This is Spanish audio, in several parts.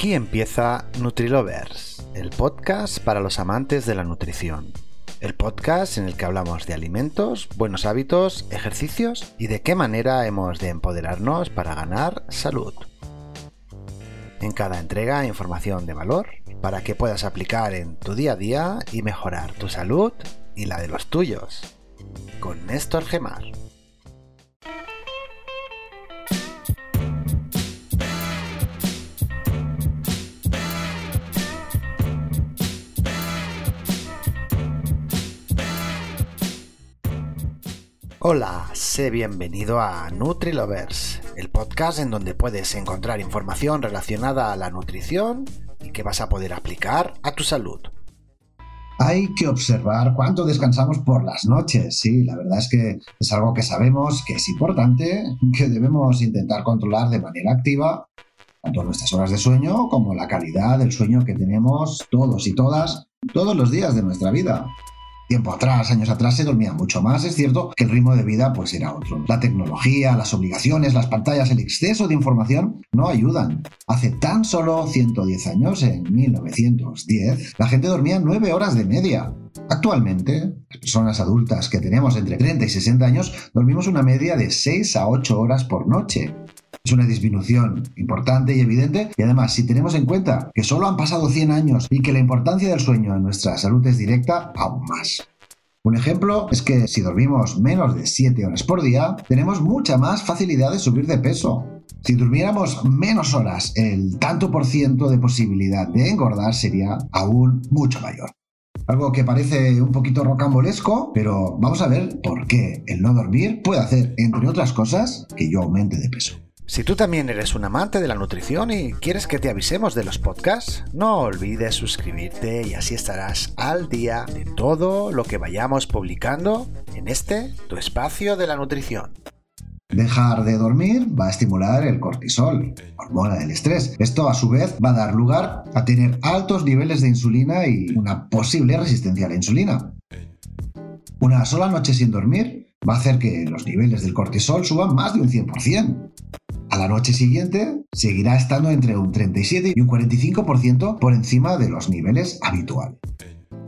Aquí empieza NutriLovers, el podcast para los amantes de la nutrición. El podcast en el que hablamos de alimentos, buenos hábitos, ejercicios y de qué manera hemos de empoderarnos para ganar salud. En cada entrega información de valor para que puedas aplicar en tu día a día y mejorar tu salud y la de los tuyos. Con Néstor Gemar. Hola, sé bienvenido a NutriLovers, el podcast en donde puedes encontrar información relacionada a la nutrición y que vas a poder aplicar a tu salud. Hay que observar cuánto descansamos por las noches. Sí, la verdad es que es algo que sabemos que es importante, que debemos intentar controlar de manera activa tanto nuestras horas de sueño como la calidad del sueño que tenemos todos y todas todos los días de nuestra vida. Tiempo atrás, años atrás, se dormía mucho más. Es cierto que el ritmo de vida pues era otro. La tecnología, las obligaciones, las pantallas, el exceso de información no ayudan. Hace tan solo 110 años, en 1910, la gente dormía 9 horas de media. Actualmente, las personas adultas que tenemos entre 30 y 60 años dormimos una media de 6 a 8 horas por noche. Es una disminución importante y evidente y además si tenemos en cuenta que solo han pasado 100 años y que la importancia del sueño en nuestra salud es directa, aún más. Un ejemplo es que si dormimos menos de 7 horas por día, tenemos mucha más facilidad de subir de peso. Si durmiéramos menos horas, el tanto por ciento de posibilidad de engordar sería aún mucho mayor. Algo que parece un poquito rocambolesco, pero vamos a ver por qué el no dormir puede hacer, entre otras cosas, que yo aumente de peso. Si tú también eres un amante de la nutrición y quieres que te avisemos de los podcasts, no olvides suscribirte y así estarás al día de todo lo que vayamos publicando en este, tu espacio de la nutrición. Dejar de dormir va a estimular el cortisol, hormona del estrés. Esto a su vez va a dar lugar a tener altos niveles de insulina y una posible resistencia a la insulina. Una sola noche sin dormir va a hacer que los niveles del cortisol suban más de un 100%. A la noche siguiente seguirá estando entre un 37 y un 45% por encima de los niveles habituales.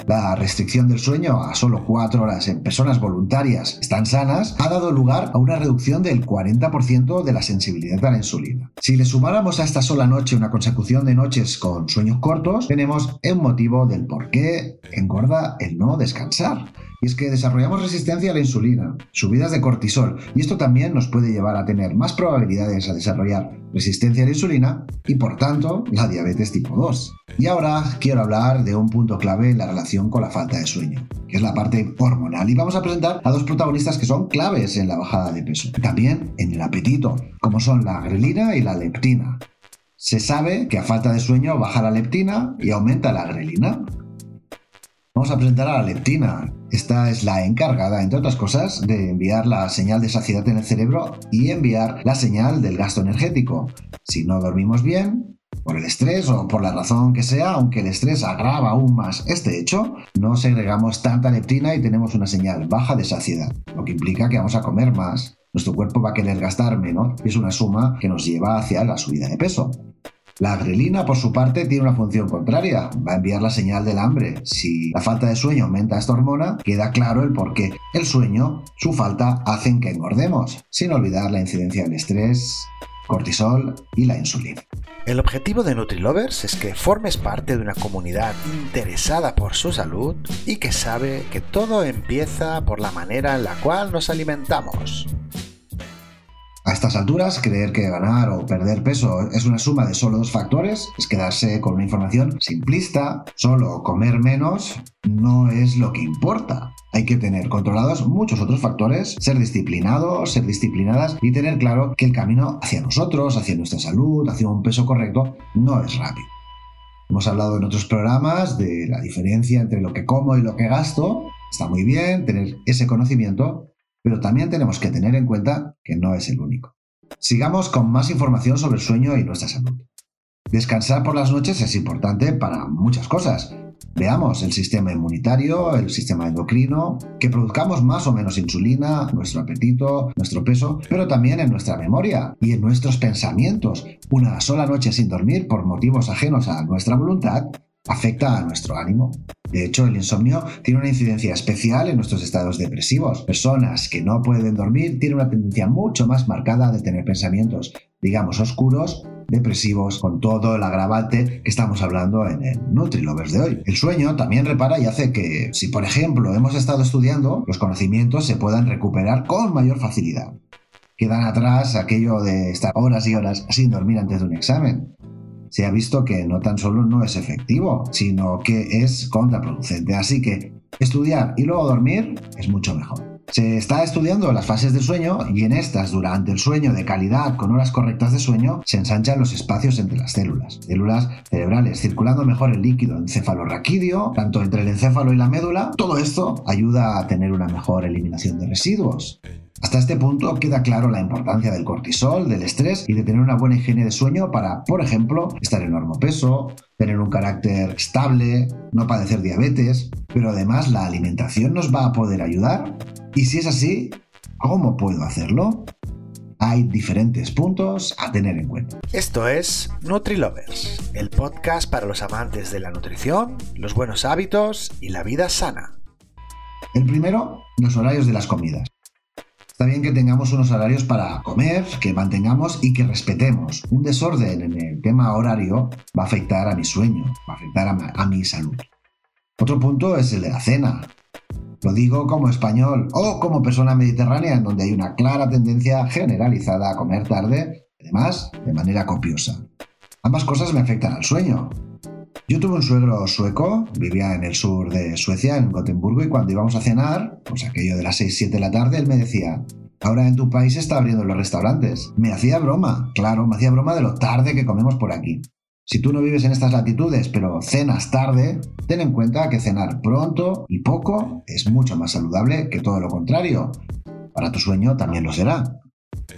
La restricción del sueño a solo 4 horas en personas voluntarias están sanas ha dado lugar a una reducción del 40% de la sensibilidad a la insulina. Si le sumáramos a esta sola noche una consecución de noches con sueños cortos, tenemos un motivo del por qué engorda el no descansar. Y es que desarrollamos resistencia a la insulina, subidas de cortisol, y esto también nos puede llevar a tener más probabilidades a desarrollar resistencia a la insulina y por tanto la diabetes tipo 2. Y ahora quiero hablar de un punto clave en la relación con la falta de sueño, que es la parte hormonal. Y vamos a presentar a dos protagonistas que son claves en la bajada de peso, también en el apetito, como son la grelina y la leptina. Se sabe que a falta de sueño baja la leptina y aumenta la grelina. Vamos a presentar a la leptina. Esta es la encargada, entre otras cosas, de enviar la señal de saciedad en el cerebro y enviar la señal del gasto energético. Si no dormimos bien, por el estrés o por la razón que sea, aunque el estrés agrava aún más este hecho, no segregamos tanta leptina y tenemos una señal baja de saciedad, lo que implica que vamos a comer más. Nuestro cuerpo va a querer gastar menos y es una suma que nos lleva hacia la subida de peso. La grelina, por su parte, tiene una función contraria. Va a enviar la señal del hambre. Si la falta de sueño aumenta esta hormona, queda claro el por qué. El sueño, su falta, hacen que engordemos, sin olvidar la incidencia del estrés, cortisol y la insulina. El objetivo de NutriLovers es que formes parte de una comunidad interesada por su salud y que sabe que todo empieza por la manera en la cual nos alimentamos. A estas alturas, creer que ganar o perder peso es una suma de solo dos factores es quedarse con una información simplista, solo comer menos no es lo que importa. Hay que tener controlados muchos otros factores, ser disciplinados, ser disciplinadas y tener claro que el camino hacia nosotros, hacia nuestra salud, hacia un peso correcto, no es rápido. Hemos hablado en otros programas de la diferencia entre lo que como y lo que gasto. Está muy bien tener ese conocimiento, pero también tenemos que tener en cuenta que no es el único. Sigamos con más información sobre el sueño y nuestra salud. Descansar por las noches es importante para muchas cosas. Veamos el sistema inmunitario, el sistema endocrino, que produzcamos más o menos insulina, nuestro apetito, nuestro peso, pero también en nuestra memoria y en nuestros pensamientos. Una sola noche sin dormir por motivos ajenos a nuestra voluntad afecta a nuestro ánimo. De hecho, el insomnio tiene una incidencia especial en nuestros estados depresivos. Personas que no pueden dormir tienen una tendencia mucho más marcada de tener pensamientos, digamos, oscuros, depresivos, con todo el agravante que estamos hablando en el NutriLovers de hoy. El sueño también repara y hace que, si por ejemplo hemos estado estudiando, los conocimientos se puedan recuperar con mayor facilidad. Quedan atrás aquello de estar horas y horas sin dormir antes de un examen se ha visto que no tan solo no es efectivo, sino que es contraproducente. Así que estudiar y luego dormir es mucho mejor. Se está estudiando las fases del sueño y en estas, durante el sueño de calidad con horas correctas de sueño, se ensanchan los espacios entre las células, células cerebrales, circulando mejor el líquido encefalorraquídeo, tanto entre el encéfalo y la médula. Todo esto ayuda a tener una mejor eliminación de residuos. Hasta este punto queda claro la importancia del cortisol, del estrés y de tener una buena higiene de sueño para, por ejemplo, estar en normo peso, tener un carácter estable, no padecer diabetes, pero además la alimentación nos va a poder ayudar. Y si es así, ¿cómo puedo hacerlo? Hay diferentes puntos a tener en cuenta. Esto es NutriLovers, el podcast para los amantes de la nutrición, los buenos hábitos y la vida sana. El primero, los horarios de las comidas. Está bien que tengamos unos horarios para comer, que mantengamos y que respetemos. Un desorden en el tema horario va a afectar a mi sueño, va a afectar a, mi salud. Otro punto es el de la cena. Lo digo como español o como persona mediterránea en donde hay una clara tendencia generalizada a comer tarde, además de manera copiosa. Ambas cosas me afectan al sueño. Yo tuve un suegro sueco, vivía en el sur de Suecia, en Gotemburgo, y cuando íbamos a cenar, pues aquello de las 6-7 de la tarde, él me decía, ahora en tu país está abriendo los restaurantes. Me hacía broma, claro, me hacía broma de lo tarde que comemos por aquí. Si tú no vives en estas latitudes, pero cenas tarde, ten en cuenta que cenar pronto y poco es mucho más saludable que todo lo contrario. Para tu sueño también lo será.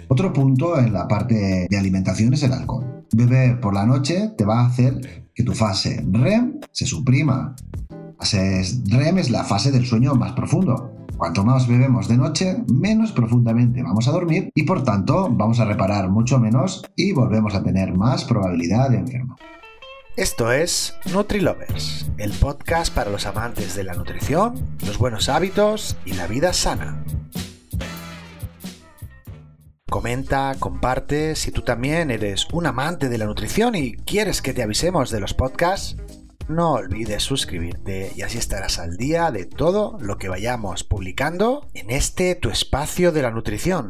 Otro punto en la parte de alimentación es el alcohol. Beber por la noche te va a hacer que tu fase REM se suprima. Fase REM es la fase del sueño más profundo. Cuanto más bebemos de noche, menos profundamente vamos a dormir y por tanto vamos a reparar mucho menos y volvemos a tener más probabilidad de enfermar. Esto es NutriLovers, el podcast para los amantes de la nutrición, los buenos hábitos y la vida sana. Comenta, comparte, si tú también eres un amante de la nutrición y quieres que te avisemos de los podcasts, no olvides suscribirte y así estarás al día de todo lo que vayamos publicando en este tu espacio de la nutrición.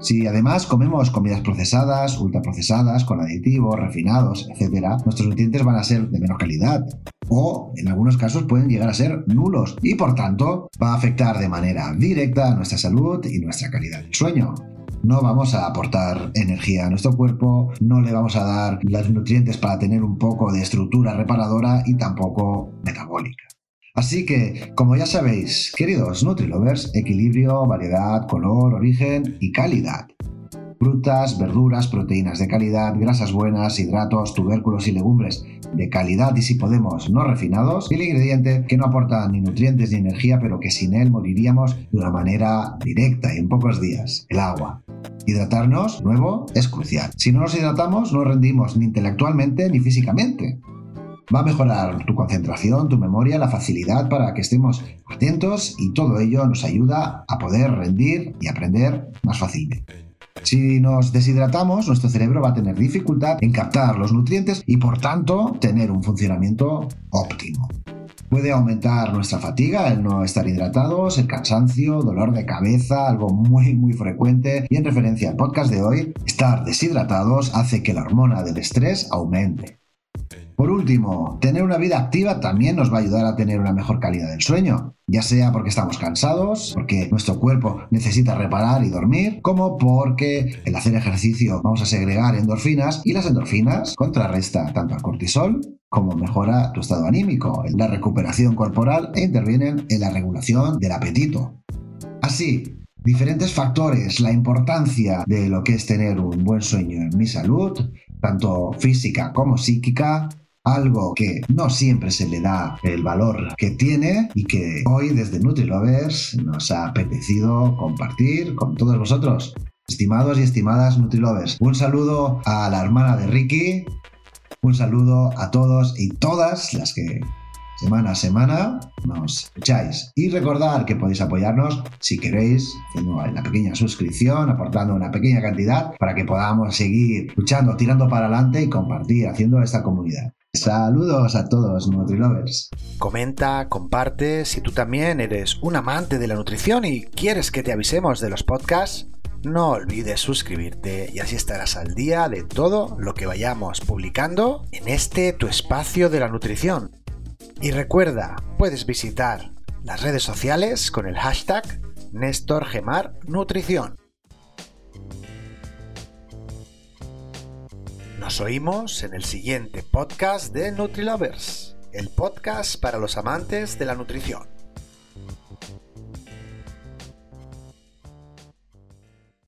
Si además comemos comidas procesadas, ultraprocesadas, con aditivos, refinados, etc., nuestros nutrientes van a ser de menor calidad o en algunos casos pueden llegar a ser nulos y por tanto va a afectar de manera directa a nuestra salud y nuestra calidad del sueño no vamos a aportar energía a nuestro cuerpo, no le vamos a dar los nutrientes para tener un poco de estructura reparadora y tampoco metabólica. Así que, como ya sabéis, queridos Nutrilovers, equilibrio, variedad, color, origen y calidad frutas, verduras, proteínas de calidad, grasas buenas, hidratos, tubérculos y legumbres de calidad y si podemos no refinados, y el ingrediente que no aporta ni nutrientes ni energía, pero que sin él moriríamos de una manera directa y en pocos días, el agua. Hidratarnos, nuevo, es crucial. Si no nos hidratamos, no rendimos ni intelectualmente ni físicamente. Va a mejorar tu concentración, tu memoria, la facilidad para que estemos atentos y todo ello nos ayuda a poder rendir y aprender más fácilmente. Si nos deshidratamos, nuestro cerebro va a tener dificultad en captar los nutrientes y por tanto tener un funcionamiento óptimo. Puede aumentar nuestra fatiga, el no estar hidratados, el cansancio, dolor de cabeza, algo muy muy frecuente. Y en referencia al podcast de hoy, estar deshidratados hace que la hormona del estrés aumente. Por último, tener una vida activa también nos va a ayudar a tener una mejor calidad del sueño, ya sea porque estamos cansados, porque nuestro cuerpo necesita reparar y dormir, como porque el hacer ejercicio vamos a segregar endorfinas y las endorfinas contrarresta tanto al cortisol como mejora tu estado anímico, la recuperación corporal e intervienen en la regulación del apetito. Así, diferentes factores, la importancia de lo que es tener un buen sueño en mi salud, tanto física como psíquica, algo que no siempre se le da el valor que tiene y que hoy desde NutriLovers nos ha apetecido compartir con todos vosotros. Estimados y estimadas NutriLovers, un saludo a la hermana de Ricky, un saludo a todos y todas las que semana a semana nos escucháis. Y recordar que podéis apoyarnos si queréis, haciendo una pequeña suscripción, aportando una pequeña cantidad para que podamos seguir luchando, tirando para adelante y compartir, haciendo esta comunidad. Saludos a todos, NutriLovers. Comenta, comparte, si tú también eres un amante de la nutrición y quieres que te avisemos de los podcasts, no olvides suscribirte y así estarás al día de todo lo que vayamos publicando en este tu espacio de la nutrición. Y recuerda, puedes visitar las redes sociales con el hashtag NéstorGemarNutrición. Nos oímos en el siguiente podcast de NutriLovers, el podcast para los amantes de la nutrición.